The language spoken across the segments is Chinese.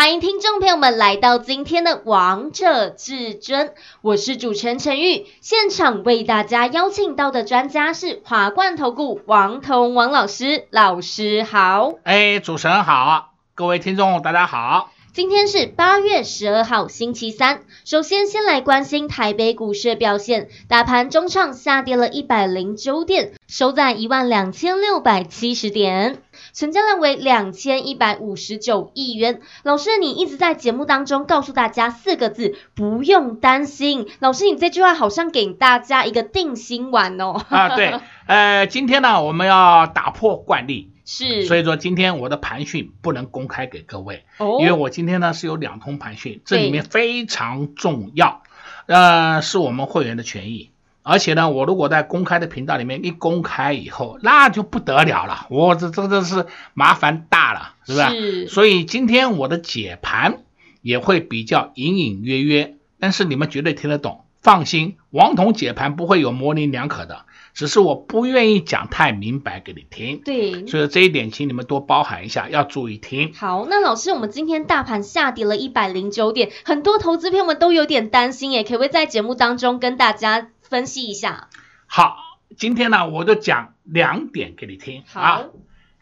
欢迎听众朋友们来到今天的《王者至尊》，我是主持人陈玉。现场为大家邀请到的专家是华冠投顾王彤王老师，老师好。哎，主持人好，各位听众大家好。今天是八月十二号，星期三。首先，先来关心台北股市的表现。大盘中场下跌了一百零九点，收在一万两千六百七十点，成交量为两千一百五十九亿元。老师，你一直在节目当中告诉大家四个字：不用担心。老师，你这句话好像给大家一个定心丸哦。啊，对，呃，今天呢，我们要打破惯例。是，所以说今天我的盘讯不能公开给各位，哦，因为我今天呢是有两通盘讯，这里面非常重要，呃，是我们会员的权益，而且呢，我如果在公开的频道里面一公开以后，那就不得了了，我这真的是麻烦大了，是不是？是。所以今天我的解盘也会比较隐隐约约，但是你们绝对听得懂，放心，王彤解盘不会有模棱两可的。只是我不愿意讲太明白给你听，对，所以这一点请你们多包涵一下，要注意听。好，那老师，我们今天大盘下跌了一百零九点，很多投资朋友们都有点担心耶，可不可以在节目当中跟大家分析一下？好，今天呢，我就讲两点给你听。好，啊，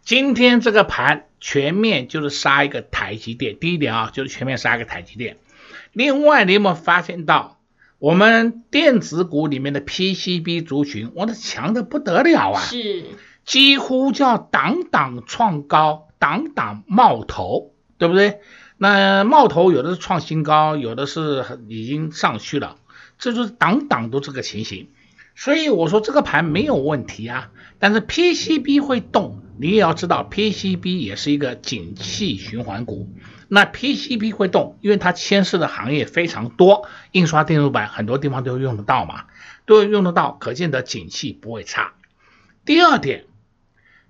今天这个盘全面就是杀一个台积电，第一点啊，就是全面杀一个台积电。另外，你有没有发现到？我们电子股里面的 PCB 族群，哇，那强的不得了啊！是，几乎叫档档创高，档档冒头，对不对？那冒头有的是创新高，有的是已经上去了，这就是挡挡都这个情形。所以我说这个盘没有问题啊，但是 PCB 会动，你也要知道 PCB 也是一个景气循环股。那 PCB 会动，因为它牵涉的行业非常多，印刷电路板很多地方都用得到嘛，都用得到，可见的景气不会差。第二点，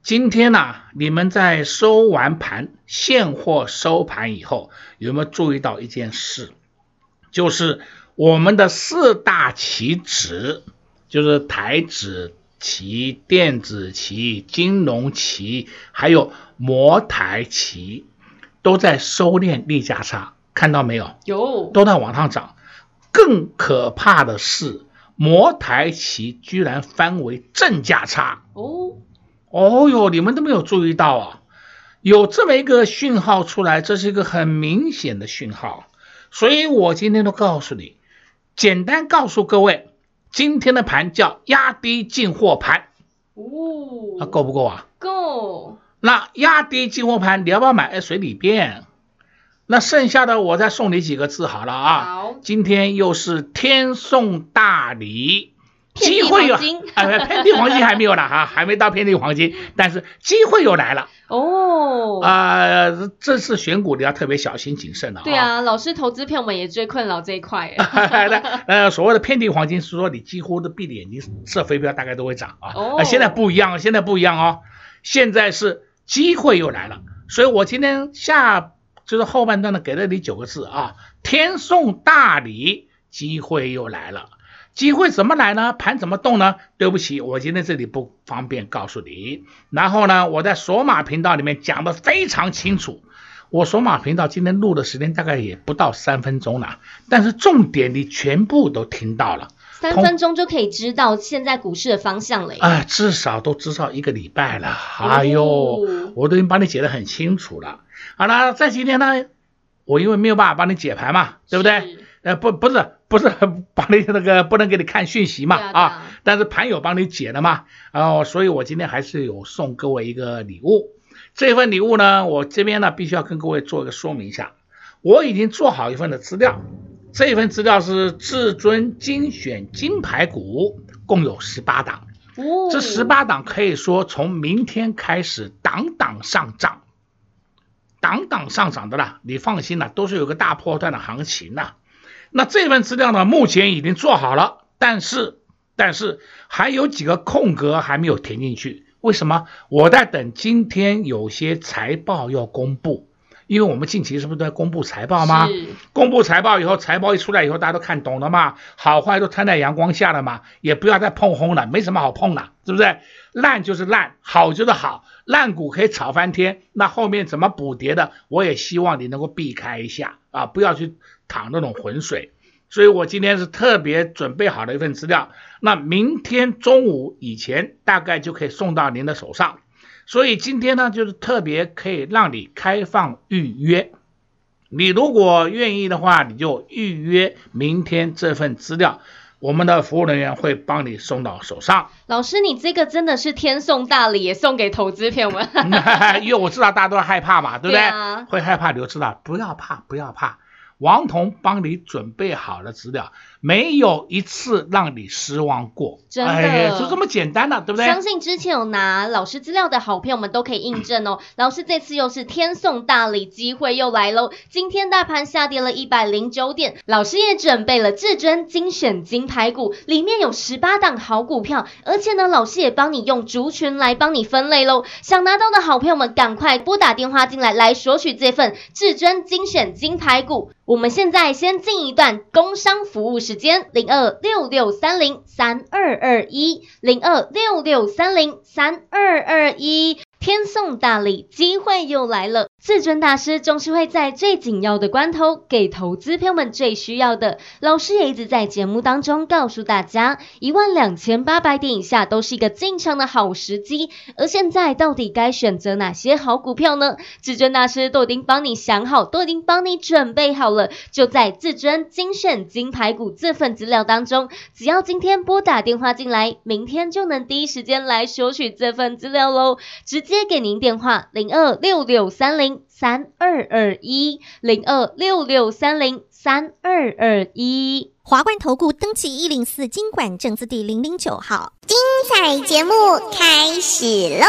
今天呢、你们在收完盘、现货收盘以后，有没有注意到一件事？就是我们的四大棋子，就是台子棋、电子棋、金融棋，还有摩台棋。都在收敛利价差，看到没有？有，都在往上涨。更可怕的是，摩台棋居然翻为正价差。哦，哦哟，你们都没有注意到啊？有这么一个讯号出来，这是一个很明显的讯号。所以我今天都告诉你，简单告诉各位，今天的盘叫压低进货盘。哦，那够不够啊？够。那压低进货盘，你要不要买？哎，随你便。那剩下的我再送你几个字好了啊。好。今天又是天送大礼，机会有哎，遍地黄金还没有呢哈，还没到遍地黄金，但是机会又来了。哦。啊、呃，这次选股你要特别小心谨慎了。对啊，老师投资票们也最困扰这一块。呃，所谓的遍地黄金是说你几乎都闭着眼睛射飞镖，大概都会涨啊。哦。呃，现在不一样，现在不一样哦，现在是。机会又来了，所以我今天下就是后半段呢，给了你九个字啊，天送大礼，机会又来了。机会怎么来呢？盘怎么动呢？对不起，我今天这里不方便告诉你。然后呢，我在索马频道里面讲的非常清楚。我索马频道今天录的时间大概也不到三分钟了，但是重点你全部都听到了。三分钟就可以知道现在股市的方向了。啊，至少都至少一个礼拜了。哎呦，哦、我都已经帮你解得很清楚了。好了，在今天呢，我因为没有办法帮你解盘嘛，对不对？呃，不，不是，不是 帮你那个不能给你看讯息嘛啊，啊。但是盘友帮你解了嘛，然后所以我今天还是有送各位一个礼物。这份礼物呢，我这边呢必须要跟各位做一个说明一下，我已经做好一份的资料。这份资料是至尊精选金牌股，共有十八档。哦，这十八档可以说从明天开始档档上涨，档档上涨的啦，你放心啦，都是有个大波段的行情呐。那这份资料呢，目前已经做好了，但是但是还有几个空格还没有填进去，为什么？我在等今天有些财报要公布。因为我们近期是不是都在公布财报吗？公布财报以后，财报一出来以后，大家都看懂了嘛，好坏都摊在阳光下了嘛，也不要再碰轰了，没什么好碰的，是不是？烂就是烂，好就是好，烂股可以炒翻天，那后面怎么补跌的，我也希望你能够避开一下啊，不要去淌那种浑水。所以我今天是特别准备好的一份资料，那明天中午以前大概就可以送到您的手上。所以今天呢，就是特别可以让你开放预约。你如果愿意的话，你就预约明天这份资料，我们的服务人员会帮你送到手上。老师，你这个真的是天送大礼，也送给投资朋友们。因为我知道大家都害怕嘛，对不对？对啊、会害怕，你就知道不要怕，不要怕。王彤帮你准备好了资料，没有一次让你失望过，真的，哎、就这么简单了，对不对？相信之前有拿老师资料的好朋友们都可以印证哦。老师这次又是天送大礼，机会又来喽！今天大盘下跌了一百零九点，老师也准备了至尊精选金牌股，里面有十八档好股票，而且呢，老师也帮你用族群来帮你分类喽。想拿到的好朋友们，赶快拨打电话进来，来索取这份至尊精选金牌股。我们现在先进一段工商服务时间，零二六六三零三二二一，零二六六三零三二二一。天送大礼，机会又来了。至尊大师总是会在最紧要的关头给投资朋友们最需要的。老师也一直在节目当中告诉大家，一万两千八百点以下都是一个进场的好时机。而现在到底该选择哪些好股票呢？至尊大师都已经帮你想好，都已经帮你准备好了。就在至尊精选金牌股这份资料当中，只要今天拨打电话进来，明天就能第一时间来索取这份资料喽。直接给您电话零二六六三零三二二一零二六六三零三二二一。华冠投顾登记一零四经管证字第零零九号。精彩节目开始喽！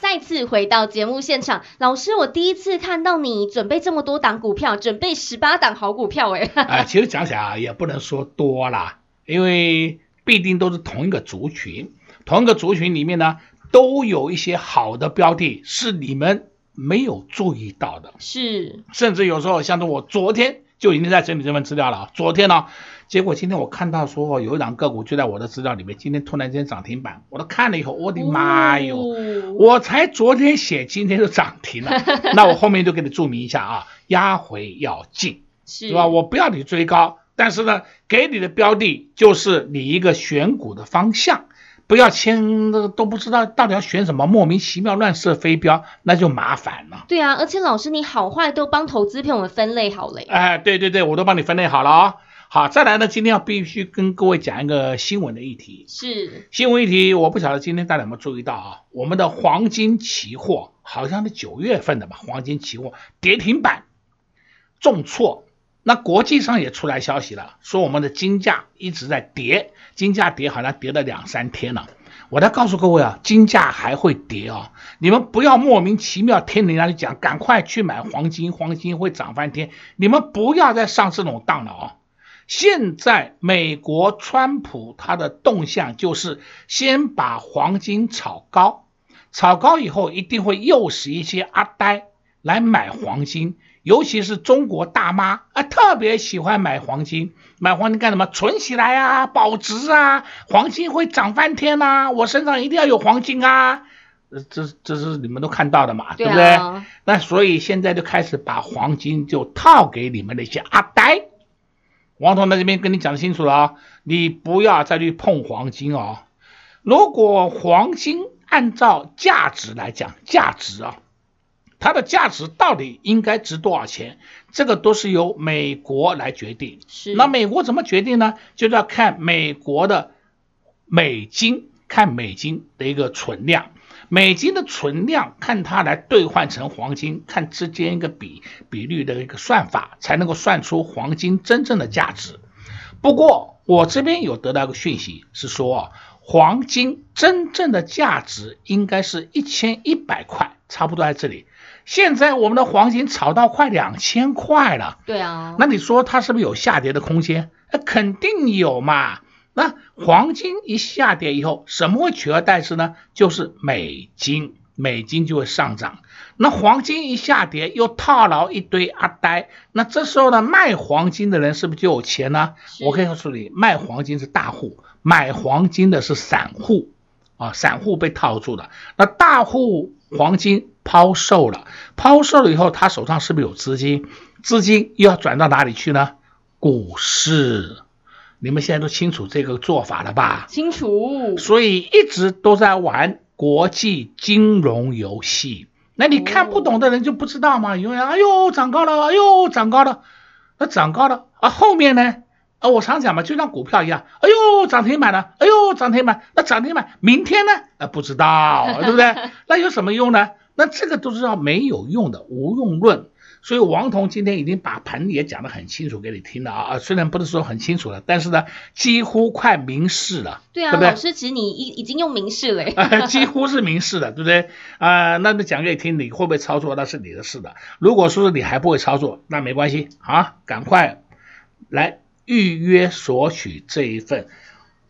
再次回到节目现场，老师，我第一次看到你准备这么多档股票，准备十八档好股票哎。啊，其实讲起来啊，也不能说多啦，因为必定都是同一个族群。同一个族群里面呢，都有一些好的标的，是你们没有注意到的。是，甚至有时候像是我昨天就已经在整理这份资料了。昨天呢，结果今天我看到说有一档个股就在我的资料里面，今天突然间涨停板，我都看了以后，我的妈哟！哦、我才昨天写，今天就涨停了。那我后面就给你注明一下啊，压回要进，是吧？我不要你追高，但是呢，给你的标的就是你一个选股的方向。不要签，那个都不知道到底要选什么，莫名其妙乱设飞镖，那就麻烦了。对啊，而且老师你好坏都帮投资朋友们分类好了。哎，对对对，我都帮你分类好了啊、哦。好，再来呢，今天要必须跟各位讲一个新闻的议题。是新闻议题，我不晓得今天大家有没有注意到啊？我们的黄金期货好像是九月份的吧？黄金期货跌停板重挫。那国际上也出来消息了，说我们的金价一直在跌，金价跌好像跌了两三天了。我再告诉各位啊，金价还会跌啊，你们不要莫名其妙听人家讲，赶快去买黄金，黄金会涨翻天。你们不要再上这种当了啊！现在美国川普他的动向就是先把黄金炒高，炒高以后一定会诱使一些阿呆来买黄金。尤其是中国大妈啊，特别喜欢买黄金，买黄金干什么？存起来啊，保值啊，黄金会涨翻天呐、啊！我身上一定要有黄金啊！这这是你们都看到的嘛，对不对？那所以现在就开始把黄金就套给你们那些阿呆。王彤在这边跟你讲清楚了啊，你不要再去碰黄金哦。如果黄金按照价值来讲，价值啊。它的价值到底应该值多少钱？这个都是由美国来决定。是，那美国怎么决定呢？就是要看美国的美金，看美金的一个存量，美金的存量，看它来兑换成黄金，看之间一个比比率的一个算法，才能够算出黄金真正的价值。不过我这边有得到一个讯息，是说黄金真正的价值应该是一千一百块，差不多在这里。现在我们的黄金炒到快两千块了。对啊，那你说它是不是有下跌的空间？那肯定有嘛。那黄金一下跌以后，什么会取而代之呢？就是美金，美金就会上涨。那黄金一下跌，又套牢一堆阿呆。那这时候呢，卖黄金的人是不是就有钱呢？我可以告诉你，卖黄金是大户，买黄金的是散户啊，散户被套住了。那大户黄金抛售了，抛售了以后，他手上是不是有资金？资金又要转到哪里去呢？股市。你们现在都清楚这个做法了吧？清楚。所以一直都在玩国际金融游戏。那你看不懂的人就不知道嘛，永远哎呦涨高了，哎呦涨高了，那涨高了啊，后面呢？啊，我常讲嘛，就像股票一样，哎呦涨停板了，哎呦涨停板，那涨停板明天呢？啊，不知道，对不对？那有什么用呢？那这个都是要没有用的无用论。所以王彤今天已经把盘也讲得很清楚给你听了啊，虽然不是说很清楚了，但是呢，几乎快明示了。对啊，对不对？老师，其实你已已经用明示了。几乎是明示了，对不对？啊、呃，那你讲给你听，你会不会操作那是你的事的。如果说是你还不会操作，那没关系啊，赶快来预约索取这一份。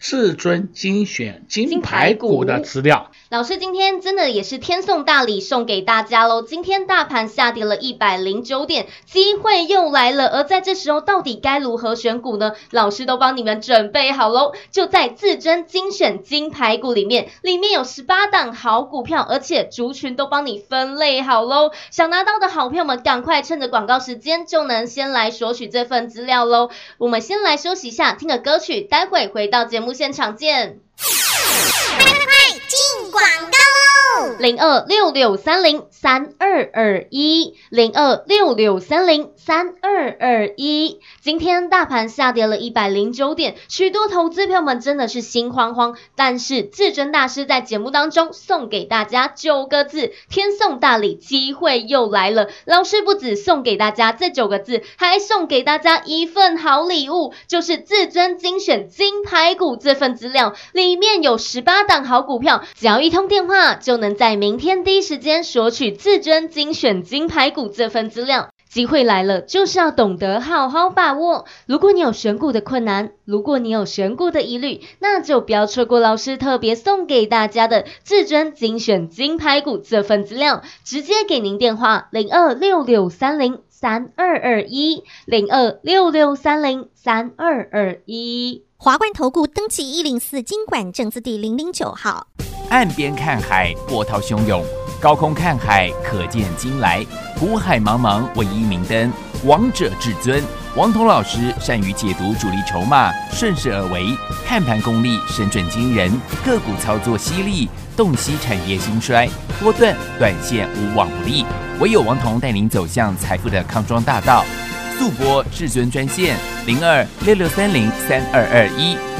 至尊精选金牌股的资料，老师今天真的也是天送大礼送给大家喽！今天大盘下跌了一百零九点，机会又来了。而在这时候，到底该如何选股呢？老师都帮你们准备好喽！就在至尊精选金牌股里面，里面有十八档好股票，而且族群都帮你分类好喽。想拿到的好朋友们，赶快趁着广告时间就能先来索取这份资料喽！我们先来休息一下，听个歌曲，待会回到节目现场见。广告喽！零二六六三零三二二一，零二六六三零三二二一。今天大盘下跌了一百零九点，许多投资票们真的是心慌慌。但是至尊大师在节目当中送给大家九个字：天送大礼，机会又来了。老师不止送给大家这九个字，还送给大家一份好礼物，就是至尊精选金牌股这份资料，里面有十八档好股票，只要一通电话就能能在明天第一时间索取至尊精选金牌股这份资料。机会来了，就是要懂得好好把握。如果你有选股的困难，如果你有选股的疑虑，那就不要错过老师特别送给大家的至尊精选金牌股这份资料。直接给您电话零二六六三零三二二一零二六六三零三二二一。华冠投顾登记一零四金管证字第零零九号。岸边看海，波涛汹涌；高空看海，可见金来。股海茫茫，唯一明灯。王者至尊，王彤老师善于解读主力筹码，顺势而为，看盘功力神准惊人，个股操作犀利，洞悉产业兴衰，波段短线无往不利。唯有王彤带您走向财富的康庄大道。速播至尊专线零二六六三零三二二一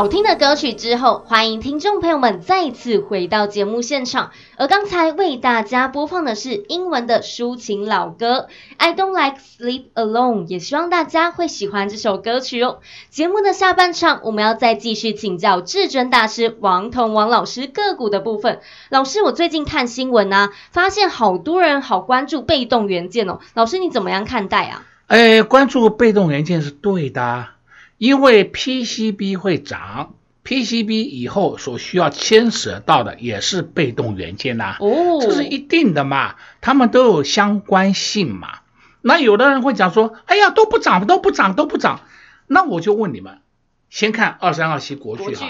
好听的歌曲之后，欢迎听众朋友们再次回到节目现场。而刚才为大家播放的是英文的抒情老歌《I Don't Like Sleep Alone》，也希望大家会喜欢这首歌曲哦。节目的下半场，我们要再继续请教至尊大师王彤王老师个股的部分。老师，我最近看新闻啊，发现好多人好关注被动元件哦。老师，你怎么样看待啊？哎，关注被动元件是对的。因为 PCB 会涨，PCB 以后所需要牵扯到的也是被动元件呐，哦，这是一定的嘛，他们都有相关性嘛。那有的人会讲说，哎呀，都不涨，都不涨，都不涨。那我就问你们，先看二三二七国巨哈，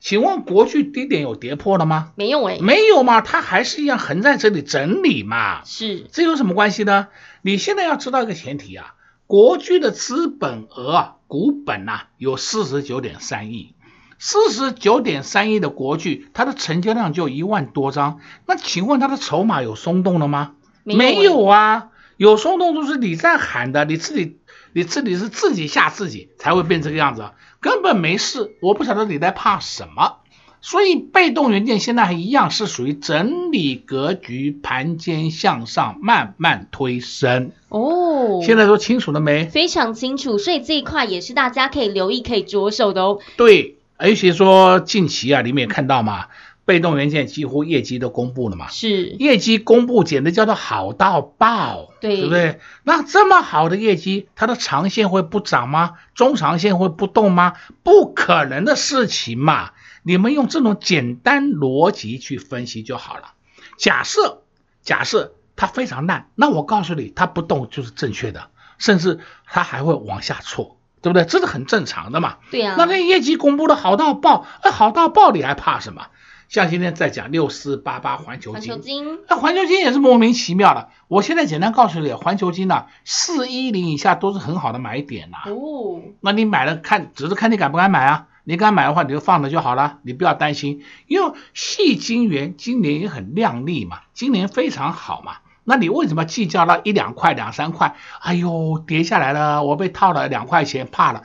请问国巨低点有跌破了吗？没有哎，没有嘛，它还是一样横在这里整理嘛。是，这有什么关系呢？你现在要知道一个前提啊。国巨的资本额啊，股本呐、啊、有四十九点三亿，四十九点三亿的国巨，它的成交量就一万多张。那请问它的筹码有松动了吗？没有，没有啊，有松动就是你在喊的，你自己你自己是自己吓自己才会变这个样子，根本没事。我不晓得你在怕什么。所以被动元件现在还一样是属于整理格局，盘间向上慢慢推升哦。现在说清楚了没？非常清楚，所以这一块也是大家可以留意、可以着手的哦。对，而且说近期啊，你们也看到嘛，被动元件几乎业绩都公布了嘛，是业绩公布简直叫做好到爆，对，对不对？那这么好的业绩，它的长线会不涨吗？中长线会不动吗？不可能的事情嘛。你们用这种简单逻辑去分析就好了。假设假设它非常烂，那我告诉你，它不动就是正确的，甚至它还会往下挫，对不对？这是很正常的嘛。对呀、啊。那那业绩公布的好到爆，哎，好到爆，你还怕什么？像今天在讲六四八八环球金，环球晶，那环球金也是莫名其妙的。我现在简单告诉你，环球金呢，四一零以下都是很好的买点呐、啊。哦。那你买了看，只是看你敢不敢买啊。你敢买的话，你就放着就好了，你不要担心，因为细金元今年也很靓丽嘛，今年非常好嘛，那你为什么计较那一两块、两三块？哎呦，跌下来了，我被套了两块钱，怕了。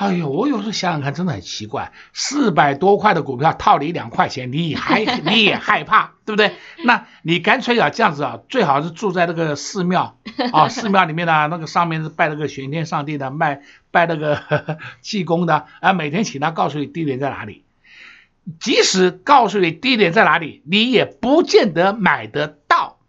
哎呦，我有时候想想看，真的很奇怪，四百多块的股票套你一两块钱，你还 你也害怕，对不对？那你干脆啊这样子啊，最好是住在那个寺庙 啊，寺庙里面呢，那个上面是拜那个玄天上帝的，拜拜那个 济公的，啊，每天请他告诉你低点在哪里，即使告诉你低点在哪里，你也不见得买得到。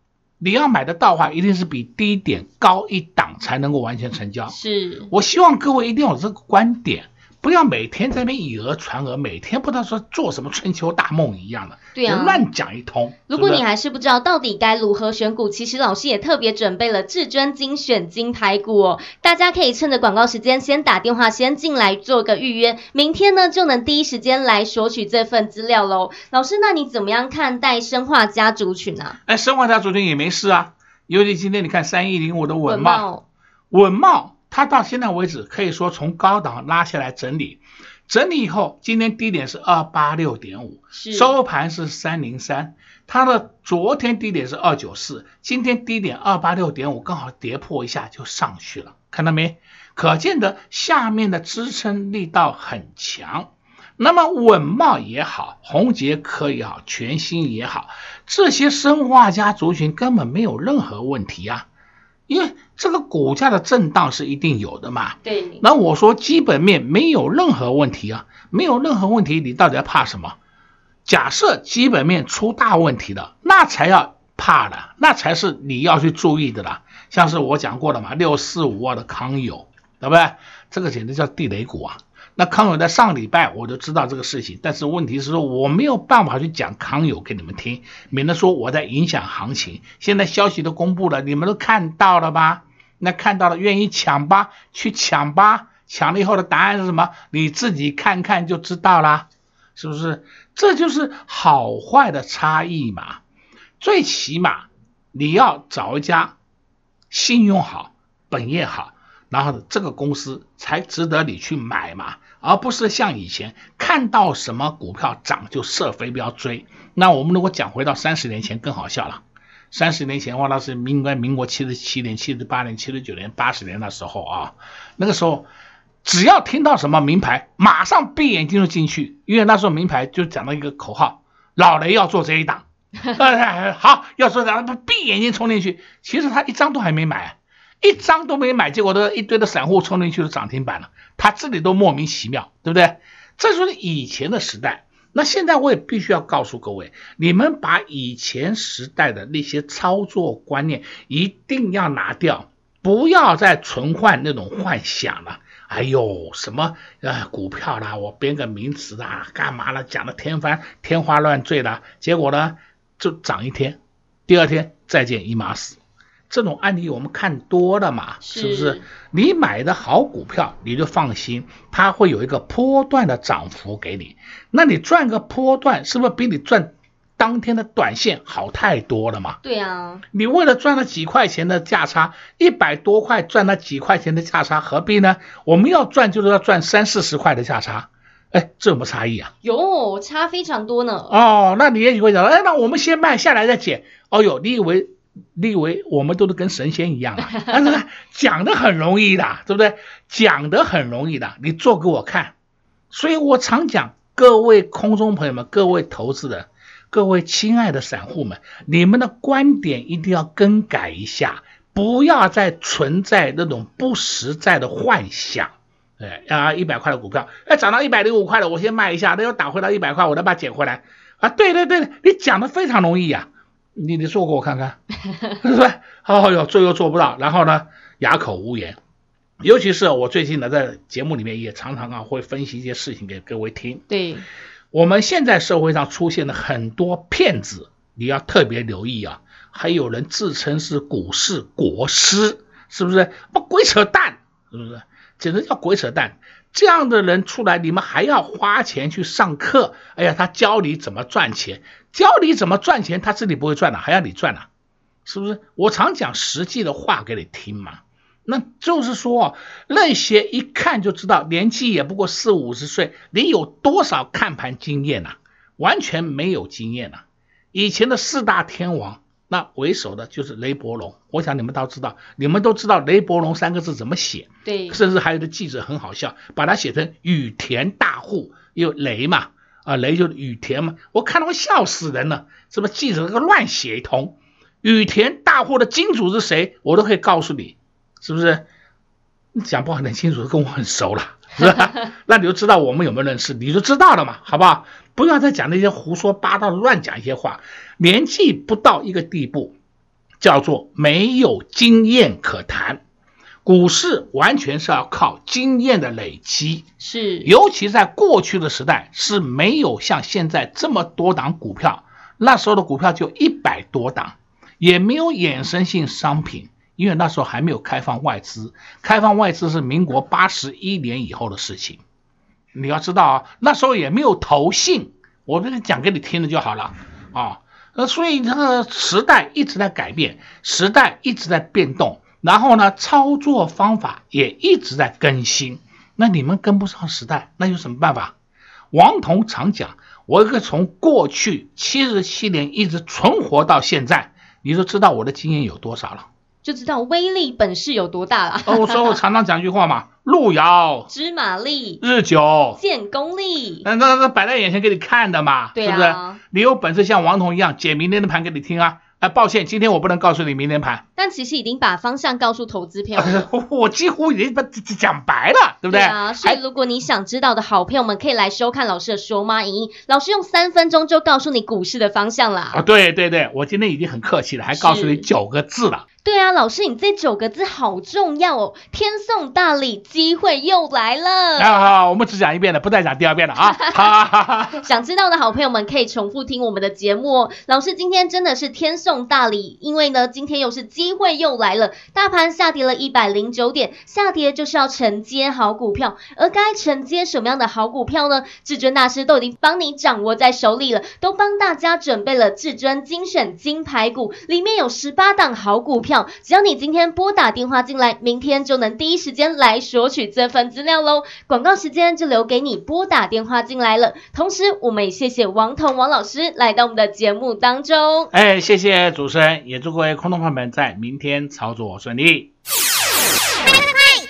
你要买得到的话，一定是比低点高一档才能够完全成交。是，我希望各位一定有这个观点。不要每天在那边以讹传讹，每天不知道说做什么春秋大梦一样的，对啊，乱讲一通。如果你还是不知道到底该如何选股，其实老师也特别准备了至尊精选金排股哦，大家可以趁着广告时间先打电话先进来做个预约，明天呢就能第一时间来索取这份资料喽。老师，那你怎么样看待生化家族群呢？哎，生化家族群也没事啊，尤其今天你看三一零五的稳茂，稳懋。它到现在为止可以说从高档拉下来整理，整理以后，今天低点是二八六点五，收盘是三零三。它的昨天低点是二九四，今天低点二八六点五，刚好跌破一下就上去了，看到没？可见的下面的支撑力道很强。那么稳茂也好，宏杰科也好，全新也好，这些生化家族群根本没有任何问题啊。因为这个股价的震荡是一定有的嘛，对。那我说基本面没有任何问题啊，没有任何问题，你到底要怕什么？假设基本面出大问题的，那才要怕的，那才是你要去注意的啦。像是我讲过的嘛，六四五二的康友，对不对？这个简直叫地雷股啊。那康友在上礼拜我就知道这个事情，但是问题是说我没有办法去讲康友给你们听，免得说我在影响行情。现在消息都公布了，你们都看到了吧？那看到了，愿意抢吧？去抢吧！抢了以后的答案是什么？你自己看看就知道啦，是不是？这就是好坏的差异嘛。最起码你要找一家信用好、本业好。然后这个公司才值得你去买嘛，而不是像以前看到什么股票涨就射飞镖追。那我们如果讲回到三十年前更好笑了，三十年前的话那是民国民国七十七年、七十八年、七十九年、八十年的时候啊，那个时候只要听到什么名牌，马上闭眼睛就进去，因为那时候名牌就讲了一个口号：老雷要做这一档。好，要说咱们闭眼睛冲进去，其实他一张都还没买，一张都没买，结果都一堆的散户冲进去的涨停板了，他自己都莫名其妙，对不对？这就是以前的时代。那现在我也必须要告诉各位，你们把以前时代的那些操作观念一定要拿掉，不要再存换那种幻想了。哎呦，什么呃股票啦，我编个名词啦，干嘛了？讲的天翻天花乱坠的，结果呢就涨一天，第二天再见一码死。这种案例我们看多了嘛，是不是？你买的好股票，你就放心，它会有一个波段的涨幅给你。那你赚个波段，是不是比你赚当天的短线好太多了嘛？对啊，你为了赚了几块钱的价差，一百多块赚那几块钱的价差，何必呢？我们要赚就是要赚三四十块的价差，哎，这有没有差异啊？有，差非常多呢。哦，那你也许会讲，哎，那我们先卖下来再减。哦哟，你以为？你以为我们都是跟神仙一样啊？但是呢讲的很容易的，对不对？讲的很容易的，你做给我看。所以我常讲，各位空中朋友们，各位投资人，各位亲爱的散户们，你们的观点一定要更改一下，不要再存在那种不实在的幻想。哎啊，一百块的股票，哎，涨到一百零五块了，我先卖一下，那又打回到一百块，我再把它捡回来。啊，对对对，你讲的非常容易呀。你你做给我看看，是不是？好好哟，做又做不到，然后呢，哑口无言。尤其是我最近呢，在节目里面也常常啊会分析一些事情给各位听。对，我们现在社会上出现了很多骗子，你要特别留意啊。还有人自称是股市国师，是不是？不鬼扯淡，是不是？简直叫鬼扯淡。这样的人出来，你们还要花钱去上课？哎呀，他教你怎么赚钱，教你怎么赚钱，他自己不会赚了，还要你赚了，是不是？我常讲实际的话给你听嘛。那就是说，那些一看就知道年纪也不过四五十岁，你有多少看盘经验呐？完全没有经验呐。以前的四大天王。那为首的就是雷伯龙，我想你们都知道，你们都知道雷伯龙三个字怎么写，对，甚至还有的记者很好笑，把它写成雨田大户，有雷嘛，啊雷就是羽田嘛，我看到我笑死人了，什么记者那个乱写一通，雨田大户的金主是谁，我都可以告诉你，是不是？你讲不好很清楚，跟我很熟了，是吧？那你就知道我们有没有认识，你就知道了嘛，好不好？不要再讲那些胡说八道的乱讲一些话。年纪不到一个地步，叫做没有经验可谈。股市完全是要靠经验的累积，是，尤其在过去的时代是没有像现在这么多档股票，那时候的股票就一百多档，也没有衍生性商品。因为那时候还没有开放外资，开放外资是民国八十一年以后的事情。你要知道啊，那时候也没有投信，我这个讲给你听了就好了啊。那所以这个时代一直在改变，时代一直在变动，然后呢，操作方法也一直在更新。那你们跟不上时代，那有什么办法？王彤常讲，我一个从过去七十七年一直存活到现在，你就知道我的经验有多少了。就知道威力本事有多大了。哦，所以我常常讲一句话嘛，路遥知马力，日久见功力。那那那摆在眼前给你看的嘛，对啊，是不是？你有本事像王彤一样解明天的盘给你听啊。啊，抱歉，今天我不能告诉你明天盘。但其实已经把方向告诉投资朋友了。我几乎已经把讲白了，对不对？对啊，所以如果你想知道的好朋友们，可以来收看老师的说妈影音。老师用三分钟就告诉你股市的方向啦。啊，对对对，我今天已经很客气了，还告诉你九个字了。对啊，老师，你这九个字好重要哦！天送大礼，机会又来了。好好好，我们只讲一遍了，不再讲第二遍了啊！想知道的好朋友们可以重复听我们的节目哦。老师今天真的是天送大礼，因为呢，今天又是机会又来了。大盘下跌了一百零九点，下跌就是要承接好股票，而该承接什么样的好股票呢？至尊大师都已经帮你掌握在手里了，都帮大家准备了至尊精选金牌股，里面有十八档好股票。只要你今天拨打电话进来，明天就能第一时间来索取这份资料喽。广告时间就留给你拨打电话进来了。同时，我们也谢谢王彤王老师来到我们的节目当中。哎，谢谢主持人，也祝各位空头朋友们在明天操作顺利。快快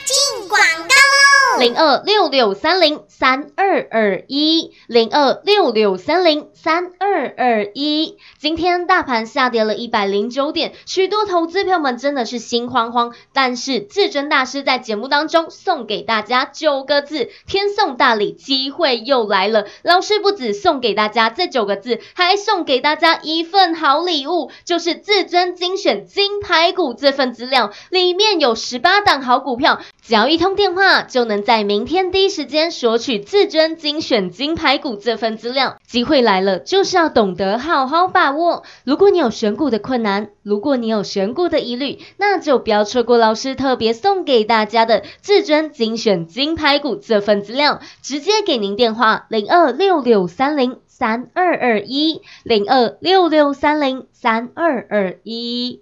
进广告喽！零二六六三零三二二一零二六六三零三二二一。今天大盘下跌了一百零九点，许多投资票们真的是心慌慌。但是至尊大师在节目当中送给大家九个字：天送大礼，机会又来了。老师不止送给大家这九个字，还送给大家一份好礼物，就是至尊精选金牌股这份资料，里面有十八档好股票。只要一通电话，就能在明天第一时间索取至尊精选金牌股这份资料。机会来了，就是要懂得好好把握。如果你有选股的困难，如果你有选股的疑虑，那就不要错过老师特别送给大家的至尊精选金牌股这份资料。直接给您电话零二六六三零三二二一零二六六三零三二二一。